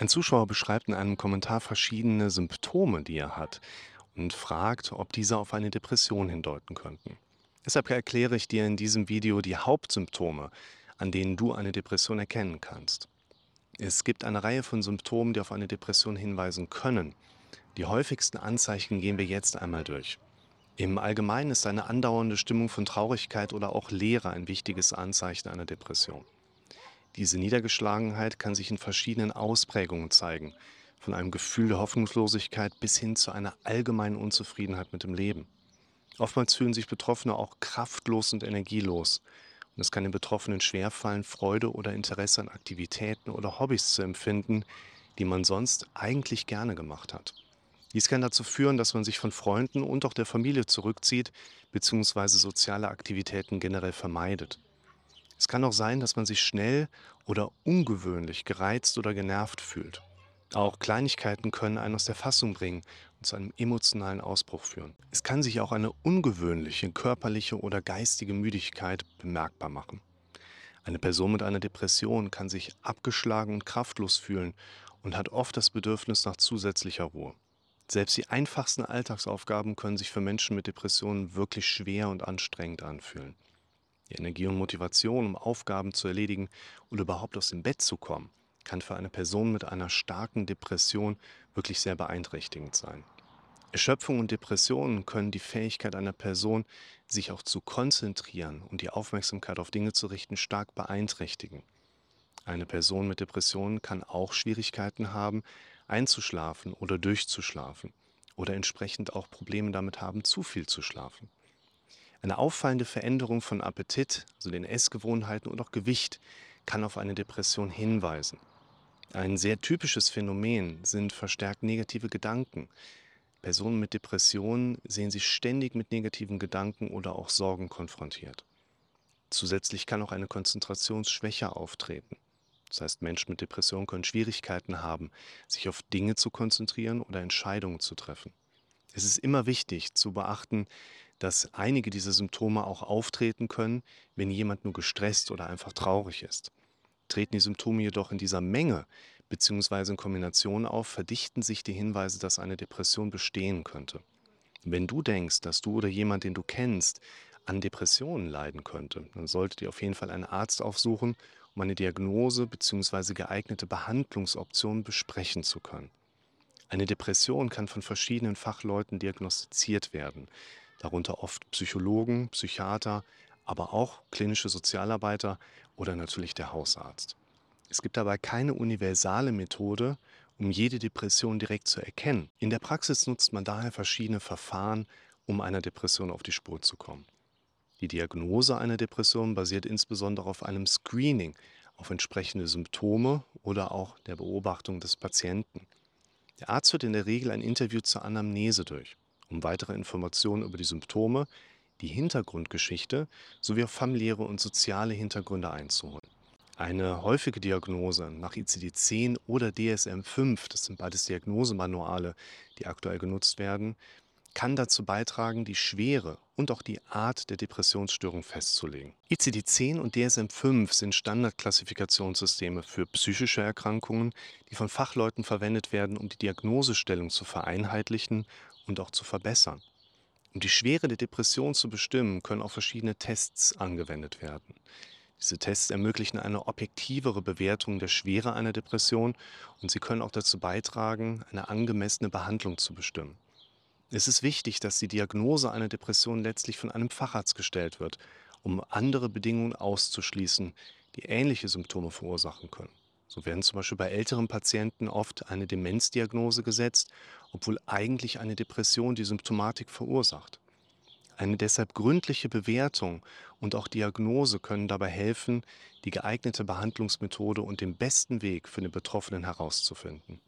Ein Zuschauer beschreibt in einem Kommentar verschiedene Symptome, die er hat und fragt, ob diese auf eine Depression hindeuten könnten. Deshalb erkläre ich dir in diesem Video die Hauptsymptome, an denen du eine Depression erkennen kannst. Es gibt eine Reihe von Symptomen, die auf eine Depression hinweisen können. Die häufigsten Anzeichen gehen wir jetzt einmal durch. Im Allgemeinen ist eine andauernde Stimmung von Traurigkeit oder auch Leere ein wichtiges Anzeichen einer Depression. Diese Niedergeschlagenheit kann sich in verschiedenen Ausprägungen zeigen, von einem Gefühl der Hoffnungslosigkeit bis hin zu einer allgemeinen Unzufriedenheit mit dem Leben. Oftmals fühlen sich Betroffene auch kraftlos und energielos. Und es kann den Betroffenen schwerfallen, Freude oder Interesse an Aktivitäten oder Hobbys zu empfinden, die man sonst eigentlich gerne gemacht hat. Dies kann dazu führen, dass man sich von Freunden und auch der Familie zurückzieht bzw. soziale Aktivitäten generell vermeidet. Es kann auch sein, dass man sich schnell oder ungewöhnlich gereizt oder genervt fühlt. Auch Kleinigkeiten können einen aus der Fassung bringen und zu einem emotionalen Ausbruch führen. Es kann sich auch eine ungewöhnliche körperliche oder geistige Müdigkeit bemerkbar machen. Eine Person mit einer Depression kann sich abgeschlagen und kraftlos fühlen und hat oft das Bedürfnis nach zusätzlicher Ruhe. Selbst die einfachsten Alltagsaufgaben können sich für Menschen mit Depressionen wirklich schwer und anstrengend anfühlen. Die Energie und Motivation, um Aufgaben zu erledigen oder überhaupt aus dem Bett zu kommen, kann für eine Person mit einer starken Depression wirklich sehr beeinträchtigend sein. Erschöpfung und Depressionen können die Fähigkeit einer Person, sich auch zu konzentrieren und die Aufmerksamkeit auf Dinge zu richten, stark beeinträchtigen. Eine Person mit Depressionen kann auch Schwierigkeiten haben, einzuschlafen oder durchzuschlafen oder entsprechend auch Probleme damit haben, zu viel zu schlafen. Eine auffallende Veränderung von Appetit, also den Essgewohnheiten und auch Gewicht, kann auf eine Depression hinweisen. Ein sehr typisches Phänomen sind verstärkt negative Gedanken. Personen mit Depressionen sehen sich ständig mit negativen Gedanken oder auch Sorgen konfrontiert. Zusätzlich kann auch eine Konzentrationsschwäche auftreten. Das heißt, Menschen mit Depressionen können Schwierigkeiten haben, sich auf Dinge zu konzentrieren oder Entscheidungen zu treffen. Es ist immer wichtig zu beachten, dass einige dieser Symptome auch auftreten können, wenn jemand nur gestresst oder einfach traurig ist. Treten die Symptome jedoch in dieser Menge bzw. in Kombination auf, verdichten sich die Hinweise, dass eine Depression bestehen könnte. Wenn du denkst, dass du oder jemand, den du kennst, an Depressionen leiden könnte, dann solltet ihr auf jeden Fall einen Arzt aufsuchen, um eine Diagnose bzw. geeignete Behandlungsoptionen besprechen zu können. Eine Depression kann von verschiedenen Fachleuten diagnostiziert werden darunter oft Psychologen, Psychiater, aber auch klinische Sozialarbeiter oder natürlich der Hausarzt. Es gibt dabei keine universale Methode, um jede Depression direkt zu erkennen. In der Praxis nutzt man daher verschiedene Verfahren, um einer Depression auf die Spur zu kommen. Die Diagnose einer Depression basiert insbesondere auf einem Screening, auf entsprechende Symptome oder auch der Beobachtung des Patienten. Der Arzt führt in der Regel ein Interview zur Anamnese durch um weitere Informationen über die Symptome, die Hintergrundgeschichte sowie auch familiäre und soziale Hintergründe einzuholen. Eine häufige Diagnose nach ICD-10 oder DSM-5, das sind beides Diagnosemanuale, die aktuell genutzt werden, kann dazu beitragen, die Schwere und auch die Art der Depressionsstörung festzulegen. ICD-10 und DSM-5 sind Standardklassifikationssysteme für psychische Erkrankungen, die von Fachleuten verwendet werden, um die Diagnosestellung zu vereinheitlichen und auch zu verbessern. Um die Schwere der Depression zu bestimmen, können auch verschiedene Tests angewendet werden. Diese Tests ermöglichen eine objektivere Bewertung der Schwere einer Depression und sie können auch dazu beitragen, eine angemessene Behandlung zu bestimmen. Es ist wichtig, dass die Diagnose einer Depression letztlich von einem Facharzt gestellt wird, um andere Bedingungen auszuschließen, die ähnliche Symptome verursachen können. So werden zum Beispiel bei älteren Patienten oft eine Demenzdiagnose gesetzt, obwohl eigentlich eine Depression die Symptomatik verursacht. Eine deshalb gründliche Bewertung und auch Diagnose können dabei helfen, die geeignete Behandlungsmethode und den besten Weg für den Betroffenen herauszufinden.